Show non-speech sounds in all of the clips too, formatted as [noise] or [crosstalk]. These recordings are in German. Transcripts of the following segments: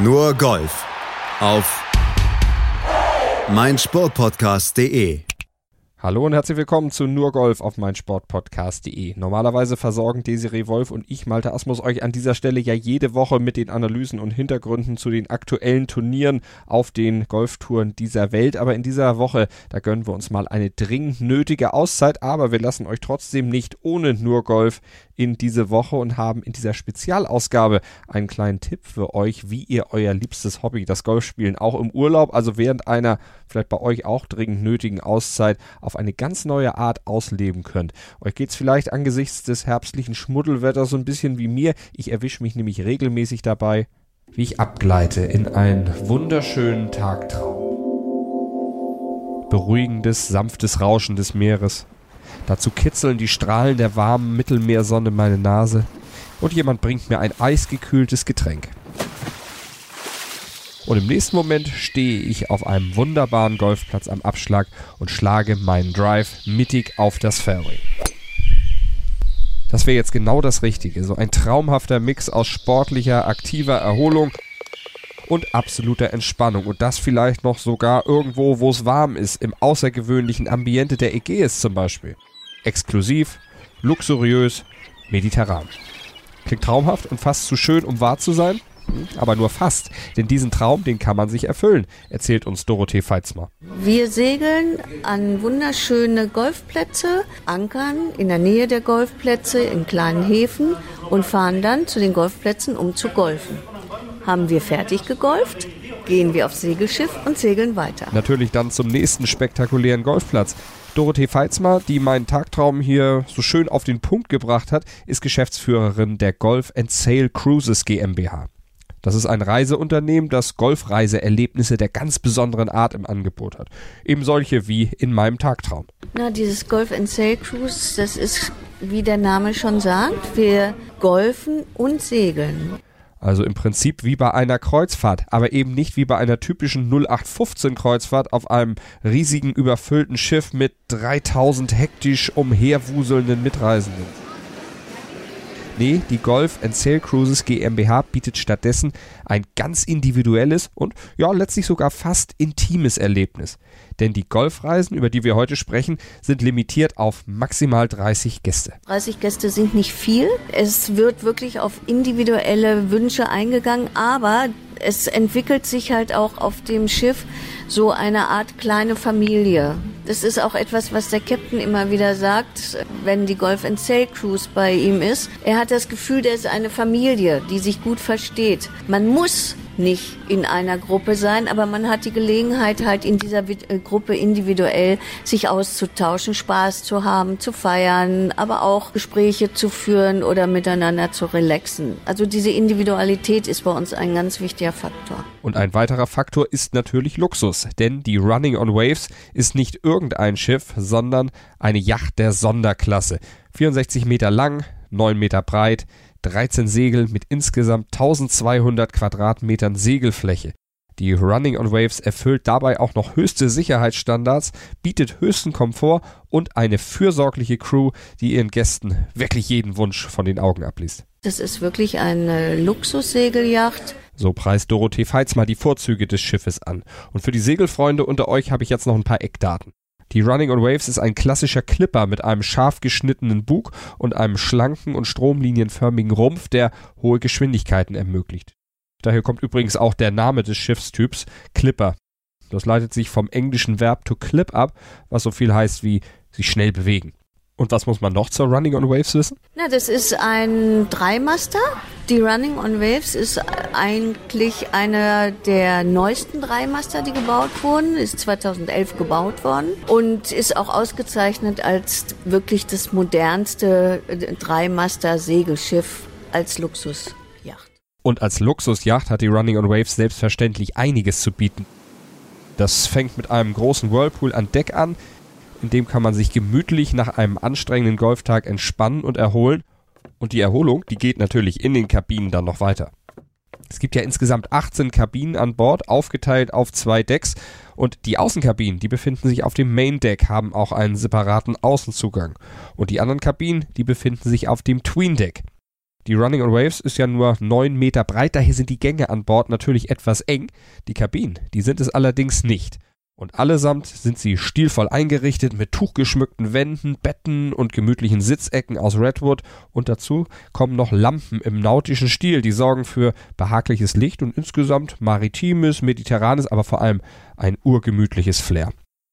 Nur Golf auf meinsportpodcast.de. Hallo und herzlich willkommen zu Nur Golf auf meinsportpodcast.de. Normalerweise versorgen Desiree Wolf und ich, Malte Asmus, euch an dieser Stelle ja jede Woche mit den Analysen und Hintergründen zu den aktuellen Turnieren auf den Golftouren dieser Welt. Aber in dieser Woche, da gönnen wir uns mal eine dringend nötige Auszeit, aber wir lassen euch trotzdem nicht ohne Nur Golf in diese Woche und haben in dieser Spezialausgabe einen kleinen Tipp für euch, wie ihr euer liebstes Hobby, das Golfspielen, auch im Urlaub, also während einer vielleicht bei euch auch dringend nötigen Auszeit, auf eine ganz neue Art ausleben könnt. Euch geht's vielleicht angesichts des herbstlichen Schmuddelwetters so ein bisschen wie mir. Ich erwische mich nämlich regelmäßig dabei, wie ich abgleite in einen wunderschönen Tagtraum. Beruhigendes, sanftes Rauschen des Meeres, Dazu kitzeln die Strahlen der warmen Mittelmeersonne meine Nase und jemand bringt mir ein eisgekühltes Getränk. Und im nächsten Moment stehe ich auf einem wunderbaren Golfplatz am Abschlag und schlage meinen Drive mittig auf das Fairway. Das wäre jetzt genau das Richtige. So ein traumhafter Mix aus sportlicher, aktiver Erholung und absoluter Entspannung. Und das vielleicht noch sogar irgendwo, wo es warm ist, im außergewöhnlichen Ambiente der Ägäis zum Beispiel. Exklusiv, luxuriös, mediterran. Klingt traumhaft und fast zu schön, um wahr zu sein? Hm, aber nur fast, denn diesen Traum, den kann man sich erfüllen, erzählt uns Dorothee Feitzmer. Wir segeln an wunderschöne Golfplätze, ankern in der Nähe der Golfplätze in kleinen Häfen und fahren dann zu den Golfplätzen, um zu golfen. Haben wir fertig gegolft, gehen wir aufs Segelschiff und segeln weiter. Natürlich dann zum nächsten spektakulären Golfplatz. Dorothee Feitzmer, die meinen Tagtraum hier so schön auf den Punkt gebracht hat, ist Geschäftsführerin der Golf and Sail Cruises GmbH. Das ist ein Reiseunternehmen, das Golfreiseerlebnisse der ganz besonderen Art im Angebot hat. Eben solche wie in meinem Tagtraum. Na, dieses Golf and Sail Cruise, das ist, wie der Name schon sagt, wir golfen und segeln. Also im Prinzip wie bei einer Kreuzfahrt, aber eben nicht wie bei einer typischen 0815 Kreuzfahrt auf einem riesigen überfüllten Schiff mit 3000 hektisch umherwuselnden Mitreisenden. Nee, die Golf Sail Cruises GmbH bietet stattdessen ein ganz individuelles und ja, letztlich sogar fast intimes Erlebnis. Denn die Golfreisen, über die wir heute sprechen, sind limitiert auf maximal 30 Gäste. 30 Gäste sind nicht viel. Es wird wirklich auf individuelle Wünsche eingegangen, aber es entwickelt sich halt auch auf dem Schiff so eine Art kleine Familie. Das ist auch etwas, was der Captain immer wieder sagt, wenn die Golf and Sail Cruise bei ihm ist. Er hat das Gefühl, der ist eine Familie, die sich gut versteht. Man muss nicht in einer Gruppe sein, aber man hat die Gelegenheit, halt in dieser äh, Gruppe individuell sich auszutauschen, Spaß zu haben, zu feiern, aber auch Gespräche zu führen oder miteinander zu relaxen. Also diese Individualität ist bei uns ein ganz wichtiger Faktor. Und ein weiterer Faktor ist natürlich Luxus, denn die Running on Waves ist nicht irgendein Schiff, sondern eine Yacht der Sonderklasse. 64 Meter lang, 9 Meter breit, 13 Segel mit insgesamt 1200 Quadratmetern Segelfläche. Die Running on Waves erfüllt dabei auch noch höchste Sicherheitsstandards, bietet höchsten Komfort und eine fürsorgliche Crew, die ihren Gästen wirklich jeden Wunsch von den Augen abliest. Das ist wirklich eine Luxussegelyacht. So preist Dorothee Feitzmer die Vorzüge des Schiffes an. Und für die Segelfreunde unter euch habe ich jetzt noch ein paar Eckdaten. Die Running on Waves ist ein klassischer Clipper mit einem scharf geschnittenen Bug und einem schlanken und stromlinienförmigen Rumpf, der hohe Geschwindigkeiten ermöglicht. Daher kommt übrigens auch der Name des Schiffstyps Clipper. Das leitet sich vom englischen Verb to clip ab, was so viel heißt wie sich schnell bewegen. Und was muss man noch zur Running on Waves wissen? Na, das ist ein Dreimaster. Die Running on Waves ist eigentlich einer der neuesten Dreimaster, die gebaut wurden. Ist 2011 gebaut worden und ist auch ausgezeichnet als wirklich das modernste Dreimaster-Segelschiff als Luxusjacht. Und als Luxusjacht hat die Running on Waves selbstverständlich einiges zu bieten. Das fängt mit einem großen Whirlpool an Deck an, in dem kann man sich gemütlich nach einem anstrengenden Golftag entspannen und erholen. Und die Erholung, die geht natürlich in den Kabinen dann noch weiter. Es gibt ja insgesamt 18 Kabinen an Bord, aufgeteilt auf zwei Decks. Und die Außenkabinen, die befinden sich auf dem Main Deck, haben auch einen separaten Außenzugang. Und die anderen Kabinen, die befinden sich auf dem Tween Deck. Die Running on Waves ist ja nur 9 Meter breit, daher sind die Gänge an Bord natürlich etwas eng. Die Kabinen, die sind es allerdings nicht. Und allesamt sind sie stilvoll eingerichtet mit tuchgeschmückten Wänden, Betten und gemütlichen Sitzecken aus Redwood und dazu kommen noch Lampen im nautischen Stil, die sorgen für behagliches Licht und insgesamt maritimes, mediterranes, aber vor allem ein urgemütliches Flair.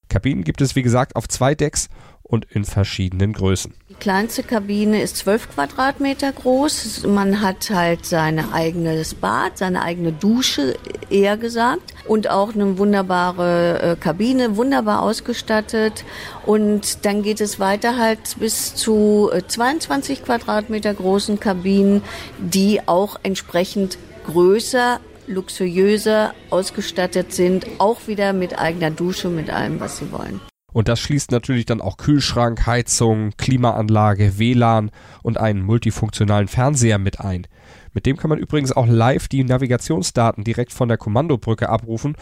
Kabinen gibt es wie gesagt auf zwei Decks und in verschiedenen Größen. Die kleinste Kabine ist 12 Quadratmeter groß. Man hat halt sein eigenes Bad, seine eigene Dusche, eher gesagt. Und auch eine wunderbare äh, Kabine, wunderbar ausgestattet. Und dann geht es weiter halt bis zu äh, 22 Quadratmeter großen Kabinen, die auch entsprechend größer luxuriöser ausgestattet sind, auch wieder mit eigener Dusche, mit allem, was sie wollen. Und das schließt natürlich dann auch Kühlschrank, Heizung, Klimaanlage, WLAN und einen multifunktionalen Fernseher mit ein. Mit dem kann man übrigens auch live die Navigationsdaten direkt von der Kommandobrücke abrufen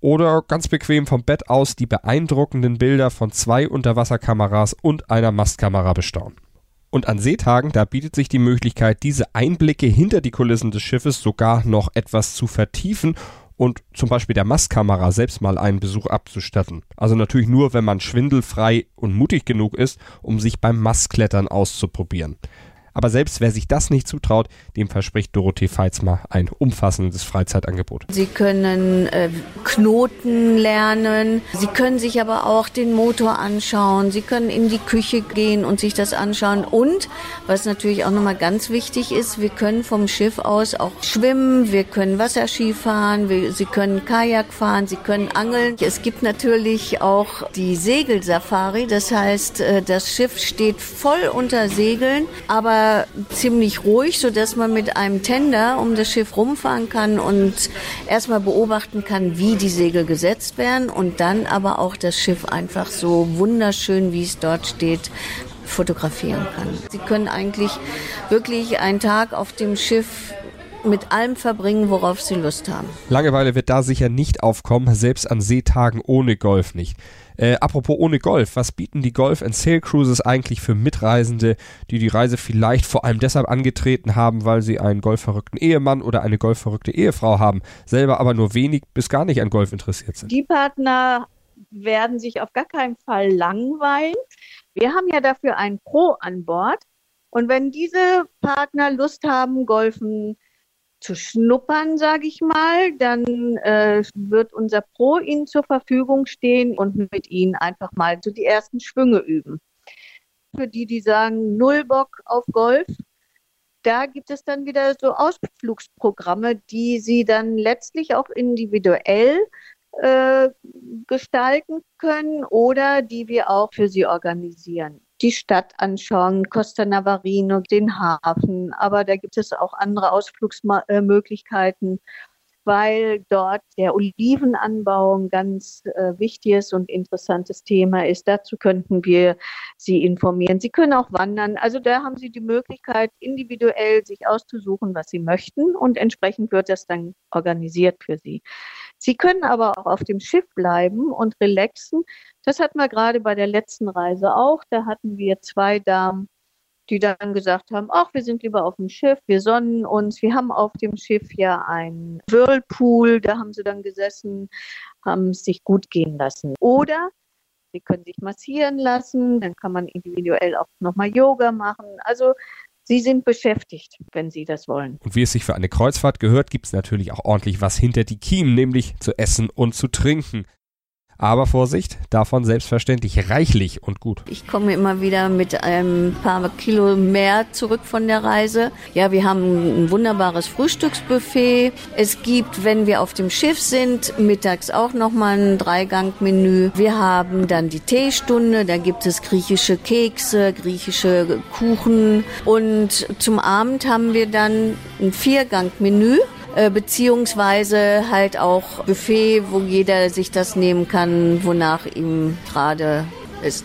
oder ganz bequem vom Bett aus die beeindruckenden Bilder von zwei Unterwasserkameras und einer Mastkamera bestaunen. Und an Seetagen, da bietet sich die Möglichkeit, diese Einblicke hinter die Kulissen des Schiffes sogar noch etwas zu vertiefen und zum Beispiel der Mastkamera selbst mal einen Besuch abzustatten. Also natürlich nur, wenn man schwindelfrei und mutig genug ist, um sich beim Mastklettern auszuprobieren. Aber selbst wer sich das nicht zutraut, dem verspricht Dorothee Feitzmer ein umfassendes Freizeitangebot. Sie können äh, Knoten lernen, Sie können sich aber auch den Motor anschauen, Sie können in die Küche gehen und sich das anschauen. Und was natürlich auch nochmal ganz wichtig ist, wir können vom Schiff aus auch schwimmen, wir können Wasserski fahren, wir, Sie können Kajak fahren, Sie können angeln. Es gibt natürlich auch die Segelsafari, das heißt, äh, das Schiff steht voll unter Segeln, aber ziemlich ruhig, so dass man mit einem Tender um das Schiff rumfahren kann und erstmal beobachten kann, wie die Segel gesetzt werden und dann aber auch das Schiff einfach so wunderschön, wie es dort steht, fotografieren kann. Sie können eigentlich wirklich einen Tag auf dem Schiff mit allem verbringen, worauf sie Lust haben. Langeweile wird da sicher nicht aufkommen, selbst an Seetagen ohne Golf nicht. Äh, apropos ohne Golf, was bieten die Golf and Sail Cruises eigentlich für Mitreisende, die die Reise vielleicht vor allem deshalb angetreten haben, weil sie einen golfverrückten Ehemann oder eine golfverrückte Ehefrau haben, selber aber nur wenig bis gar nicht an Golf interessiert sind? Die Partner werden sich auf gar keinen Fall langweilen. Wir haben ja dafür ein Pro an Bord. Und wenn diese Partner Lust haben, Golfen zu schnuppern, sage ich mal, dann äh, wird unser Pro Ihnen zur Verfügung stehen und mit Ihnen einfach mal so die ersten Schwünge üben. Für die, die sagen, null Bock auf Golf, da gibt es dann wieder so Ausflugsprogramme, die Sie dann letztlich auch individuell äh, gestalten können oder die wir auch für Sie organisieren die Stadt anschauen, Costa Navarino, den Hafen, aber da gibt es auch andere Ausflugsmöglichkeiten, weil dort der Olivenanbau ein ganz äh, wichtiges und interessantes Thema ist. Dazu könnten wir Sie informieren. Sie können auch wandern. Also da haben Sie die Möglichkeit, individuell sich auszusuchen, was Sie möchten und entsprechend wird das dann organisiert für Sie. Sie können aber auch auf dem Schiff bleiben und relaxen. Das hatten wir gerade bei der letzten Reise auch. Da hatten wir zwei Damen, die dann gesagt haben, ach, wir sind lieber auf dem Schiff, wir sonnen uns. Wir haben auf dem Schiff ja einen Whirlpool, da haben sie dann gesessen, haben es sich gut gehen lassen. Oder sie können sich massieren lassen, dann kann man individuell auch nochmal Yoga machen. Also Sie sind beschäftigt, wenn Sie das wollen. Und wie es sich für eine Kreuzfahrt gehört, gibt es natürlich auch ordentlich was hinter die Kiemen, nämlich zu essen und zu trinken. Aber Vorsicht, davon selbstverständlich reichlich und gut. Ich komme immer wieder mit ein paar Kilo mehr zurück von der Reise. Ja, wir haben ein wunderbares Frühstücksbuffet. Es gibt, wenn wir auf dem Schiff sind, mittags auch nochmal ein Dreigang-Menü. Wir haben dann die Teestunde, da gibt es griechische Kekse, griechische Kuchen. Und zum Abend haben wir dann ein Viergang-Menü. Äh, beziehungsweise halt auch Buffet, wo jeder sich das nehmen kann, wonach ihm gerade ist.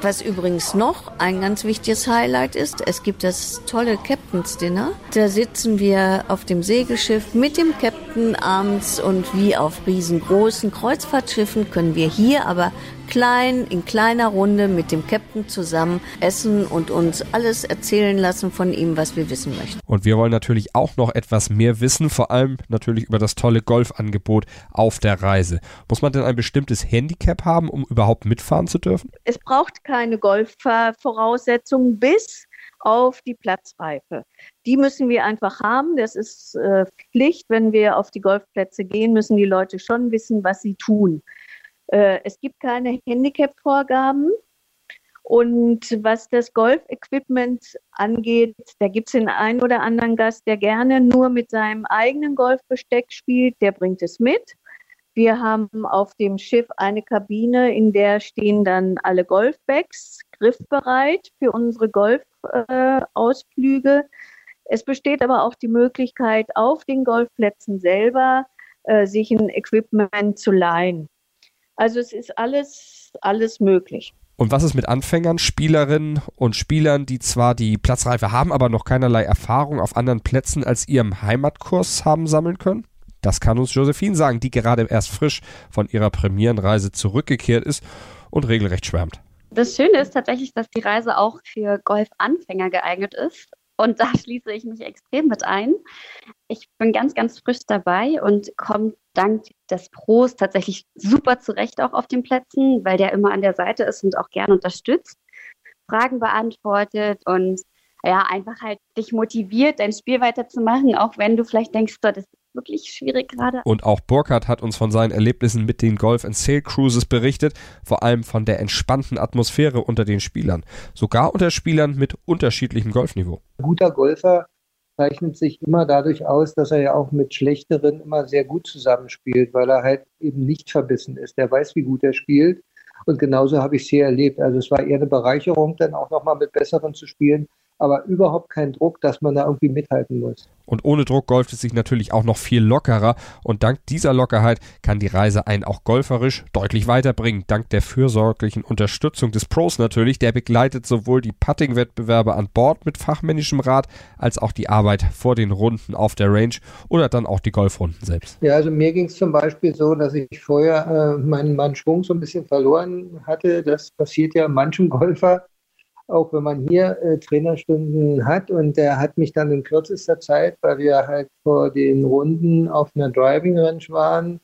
Was übrigens noch ein ganz wichtiges Highlight ist, es gibt das tolle Captain's Dinner. Da sitzen wir auf dem Segelschiff mit dem Captain Abends und wie auf riesengroßen Kreuzfahrtschiffen können wir hier aber klein, in kleiner Runde mit dem Captain zusammen essen und uns alles erzählen lassen von ihm, was wir wissen möchten. Und wir wollen natürlich auch noch etwas mehr wissen, vor allem natürlich über das tolle Golfangebot auf der Reise. Muss man denn ein bestimmtes Handicap haben, um überhaupt mitfahren zu dürfen? Es braucht keine Golfvoraussetzungen bis auf die Platzreife. Die müssen wir einfach haben. Das ist äh, Pflicht. Wenn wir auf die Golfplätze gehen, müssen die Leute schon wissen, was sie tun. Äh, es gibt keine Handicap-Vorgaben. Und was das Golf-Equipment angeht, da gibt es den einen oder anderen Gast, der gerne nur mit seinem eigenen Golfbesteck spielt, der bringt es mit. Wir haben auf dem Schiff eine Kabine, in der stehen dann alle Golfbags griffbereit für unsere Golfausflüge. Äh, es besteht aber auch die Möglichkeit, auf den Golfplätzen selber äh, sich ein Equipment zu leihen. Also es ist alles, alles möglich. Und was ist mit Anfängern, Spielerinnen und Spielern, die zwar die Platzreife haben, aber noch keinerlei Erfahrung auf anderen Plätzen als ihrem Heimatkurs haben sammeln können? Das kann uns Josephine sagen, die gerade erst frisch von ihrer Premierenreise zurückgekehrt ist und regelrecht schwärmt. Das Schöne ist tatsächlich, dass die Reise auch für Golfanfänger geeignet ist. Und da [laughs] schließe ich mich extrem mit ein. Ich bin ganz, ganz frisch dabei und komme dank des Pros tatsächlich super zurecht auch auf den Plätzen, weil der immer an der Seite ist und auch gern unterstützt, Fragen beantwortet und ja, einfach halt dich motiviert, dein Spiel weiterzumachen, auch wenn du vielleicht denkst, das ist wirklich schwierig gerade. Und auch Burkhardt hat uns von seinen Erlebnissen mit den Golf and Sail Cruises berichtet, vor allem von der entspannten Atmosphäre unter den Spielern, sogar unter Spielern mit unterschiedlichem Golfniveau. Ein guter Golfer zeichnet sich immer dadurch aus, dass er ja auch mit schlechteren immer sehr gut zusammenspielt, weil er halt eben nicht verbissen ist. Der weiß, wie gut er spielt. Und genauso habe ich es hier erlebt. Also es war eher eine Bereicherung, dann auch nochmal mit Besseren zu spielen, aber überhaupt kein Druck, dass man da irgendwie mithalten muss. Und ohne Druck golft es sich natürlich auch noch viel lockerer. Und dank dieser Lockerheit kann die Reise einen auch golferisch deutlich weiterbringen. Dank der fürsorglichen Unterstützung des Pros natürlich. Der begleitet sowohl die Putting-Wettbewerbe an Bord mit fachmännischem Rat, als auch die Arbeit vor den Runden auf der Range oder dann auch die Golfrunden selbst. Ja, also mir ging es zum Beispiel so, dass ich vorher äh, meinen, meinen Schwung so ein bisschen verloren hatte. Das passiert ja manchem Golfer auch wenn man hier äh, Trainerstunden hat. Und der hat mich dann in kürzester Zeit, weil wir halt vor den Runden auf einer Driving Range waren,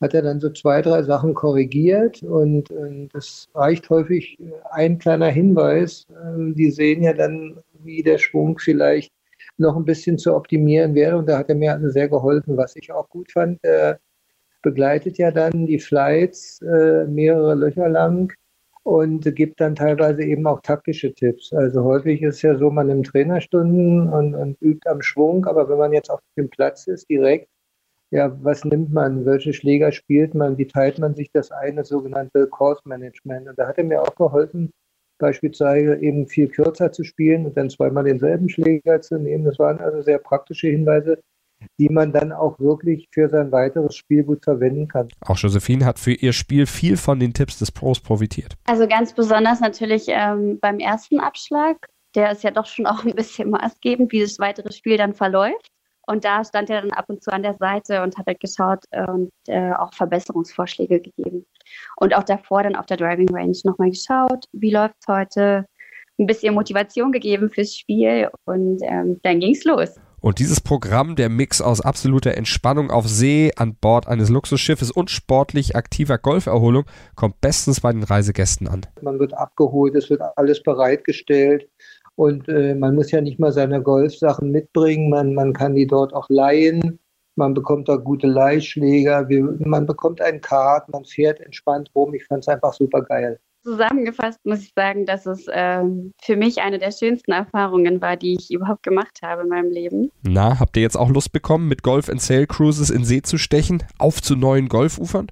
hat er dann so zwei, drei Sachen korrigiert. Und, und das reicht häufig ein kleiner Hinweis. Ähm, die sehen ja dann, wie der Schwung vielleicht noch ein bisschen zu optimieren wäre. Und da hat er mir also sehr geholfen, was ich auch gut fand. Er begleitet ja dann die Flights äh, mehrere Löcher lang und gibt dann teilweise eben auch taktische Tipps. Also häufig ist ja so, man nimmt Trainerstunden und, und übt am Schwung, aber wenn man jetzt auf dem Platz ist, direkt, ja, was nimmt man, welche Schläger spielt man, wie teilt man sich das eine, sogenannte Course Management. Und da hat er mir auch geholfen, beispielsweise eben viel kürzer zu spielen und dann zweimal denselben Schläger zu nehmen. Das waren also sehr praktische Hinweise, die man dann auch wirklich für sein weiteres Spiel gut verwenden kann. Auch Josephine hat für ihr Spiel viel von den Tipps des Pros profitiert. Also ganz besonders natürlich ähm, beim ersten Abschlag. Der ist ja doch schon auch ein bisschen maßgebend, wie das weitere Spiel dann verläuft. Und da stand er dann ab und zu an der Seite und hat halt geschaut und äh, auch Verbesserungsvorschläge gegeben. Und auch davor dann auf der Driving Range nochmal geschaut, wie läuft es heute, ein bisschen Motivation gegeben fürs Spiel und ähm, dann ging es los. Und dieses Programm, der Mix aus absoluter Entspannung auf See, an Bord eines Luxusschiffes und sportlich aktiver Golferholung, kommt bestens bei den Reisegästen an. Man wird abgeholt, es wird alles bereitgestellt. Und äh, man muss ja nicht mal seine Golfsachen mitbringen, man, man kann die dort auch leihen. Man bekommt da gute Leihschläger, man bekommt einen Kart, man fährt entspannt rum. Ich fand es einfach super geil. Zusammengefasst muss ich sagen, dass es ähm, für mich eine der schönsten Erfahrungen war, die ich überhaupt gemacht habe in meinem Leben. Na, habt ihr jetzt auch Lust bekommen, mit Golf and Sail Cruises in See zu stechen? Auf zu neuen Golfufern?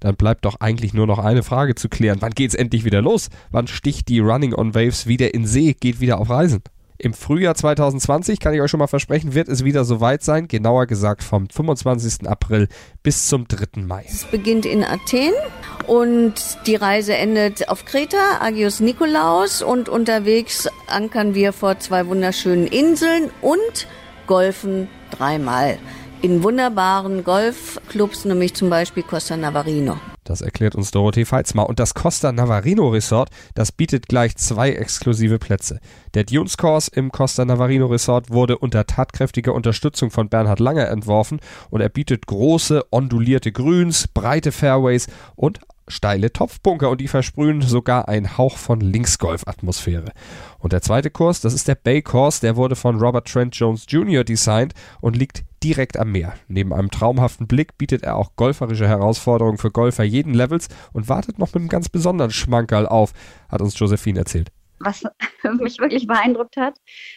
Dann bleibt doch eigentlich nur noch eine Frage zu klären. Wann geht's endlich wieder los? Wann sticht die Running on Waves wieder in See, geht wieder auf Reisen? Im Frühjahr 2020, kann ich euch schon mal versprechen, wird es wieder soweit sein. Genauer gesagt vom 25. April bis zum 3. Mai. Es beginnt in Athen und die Reise endet auf Kreta, Agios Nikolaos und unterwegs ankern wir vor zwei wunderschönen Inseln und golfen dreimal. in wunderbaren Golfclubs, nämlich zum Beispiel Costa Navarino. Das erklärt uns Dorothee Feitzmar. Und das Costa Navarino Resort, das bietet gleich zwei exklusive Plätze. Der Dunes Course im Costa Navarino Resort wurde unter tatkräftiger Unterstützung von Bernhard Langer entworfen und er bietet große, ondulierte Grüns, breite Fairways und steile Topfbunker und die versprühen sogar einen Hauch von Linksgolf-Atmosphäre. Und der zweite Kurs, das ist der Bay Course, der wurde von Robert Trent Jones Jr. designt und liegt direkt am Meer. Neben einem traumhaften Blick bietet er auch golferische Herausforderungen für Golfer jeden Levels und wartet noch mit einem ganz besonderen Schmankerl auf, hat uns Josephine erzählt. Was [laughs] mich wirklich beeindruckt hat,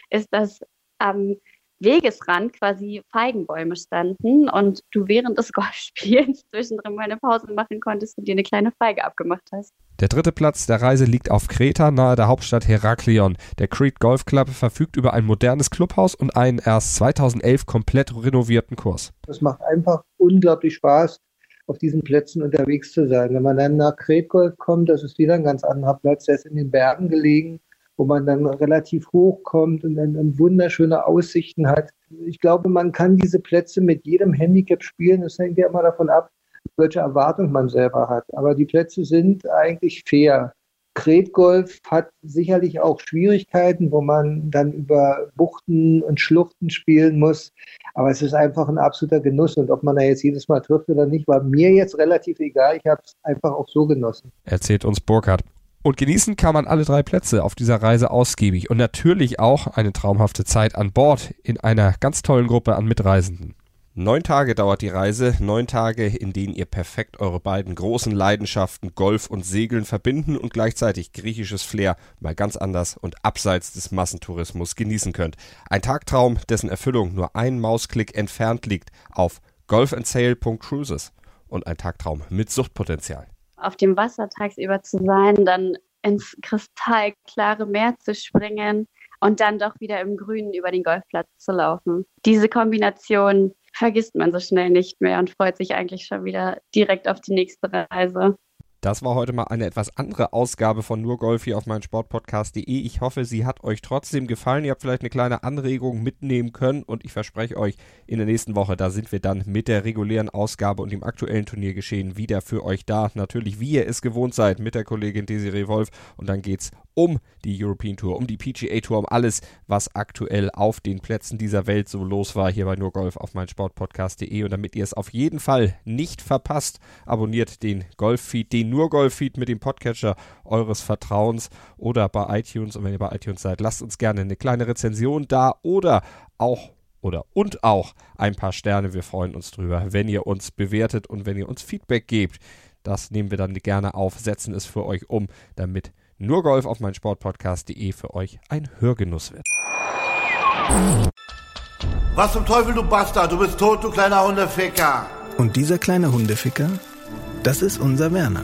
ist, dass am Wegesrand quasi Feigenbäume standen und du während des [laughs] Golfspiels zwischendrin mal eine Pause machen konntest und dir eine kleine Feige abgemacht hast. Der dritte Platz der Reise liegt auf Kreta nahe der Hauptstadt Heraklion. Der Crete Golf Club verfügt über ein modernes Clubhaus und einen erst 2011 komplett renovierten Kurs. Es macht einfach unglaublich Spaß, auf diesen Plätzen unterwegs zu sein. Wenn man dann nach Crete Golf kommt, das ist wieder ein ganz anderer Platz. Der ist in den Bergen gelegen wo man dann relativ hoch kommt und dann, dann wunderschöne Aussichten hat. Ich glaube, man kann diese Plätze mit jedem Handicap spielen. Es hängt ja immer davon ab, welche Erwartung man selber hat. Aber die Plätze sind eigentlich fair. Kretgolf hat sicherlich auch Schwierigkeiten, wo man dann über Buchten und Schluchten spielen muss. Aber es ist einfach ein absoluter Genuss. Und ob man da jetzt jedes Mal trifft oder nicht, war mir jetzt relativ egal. Ich habe es einfach auch so genossen. Erzählt uns Burkhard. Und genießen kann man alle drei Plätze auf dieser Reise ausgiebig und natürlich auch eine traumhafte Zeit an Bord in einer ganz tollen Gruppe an Mitreisenden. Neun Tage dauert die Reise, neun Tage, in denen ihr perfekt eure beiden großen Leidenschaften Golf und Segeln verbinden und gleichzeitig griechisches Flair mal ganz anders und abseits des Massentourismus genießen könnt. Ein Tagtraum, dessen Erfüllung nur einen Mausklick entfernt liegt auf golfandsail.cruises und ein Tagtraum mit Suchtpotenzial auf dem Wasser tagsüber zu sein, dann ins kristallklare Meer zu springen und dann doch wieder im Grünen über den Golfplatz zu laufen. Diese Kombination vergisst man so schnell nicht mehr und freut sich eigentlich schon wieder direkt auf die nächste Reise. Das war heute mal eine etwas andere Ausgabe von Nur Golf hier auf meinem Sportpodcast.de. Ich hoffe, sie hat euch trotzdem gefallen. Ihr habt vielleicht eine kleine Anregung mitnehmen können und ich verspreche euch, in der nächsten Woche, da sind wir dann mit der regulären Ausgabe und dem aktuellen Turniergeschehen wieder für euch da. Natürlich, wie ihr es gewohnt seid, mit der Kollegin Desiree Wolf und dann geht's um die European Tour, um die PGA Tour, um alles, was aktuell auf den Plätzen dieser Welt so los war, hier bei Nur Golf auf meinsportpodcast.de. Und damit ihr es auf jeden Fall nicht verpasst, abonniert den Golf-Feed, den Nur Golf-Feed mit dem Podcatcher eures Vertrauens oder bei iTunes. Und wenn ihr bei iTunes seid, lasst uns gerne eine kleine Rezension da oder auch oder und auch ein paar Sterne. Wir freuen uns drüber, wenn ihr uns bewertet und wenn ihr uns Feedback gebt. Das nehmen wir dann gerne auf, setzen es für euch um, damit nur Golf auf meinsportpodcast.de für euch ein Hörgenuss wird. Was zum Teufel, du Bastard? Du bist tot, du kleiner Hundeficker. Und dieser kleine Hundeficker, das ist unser Werner.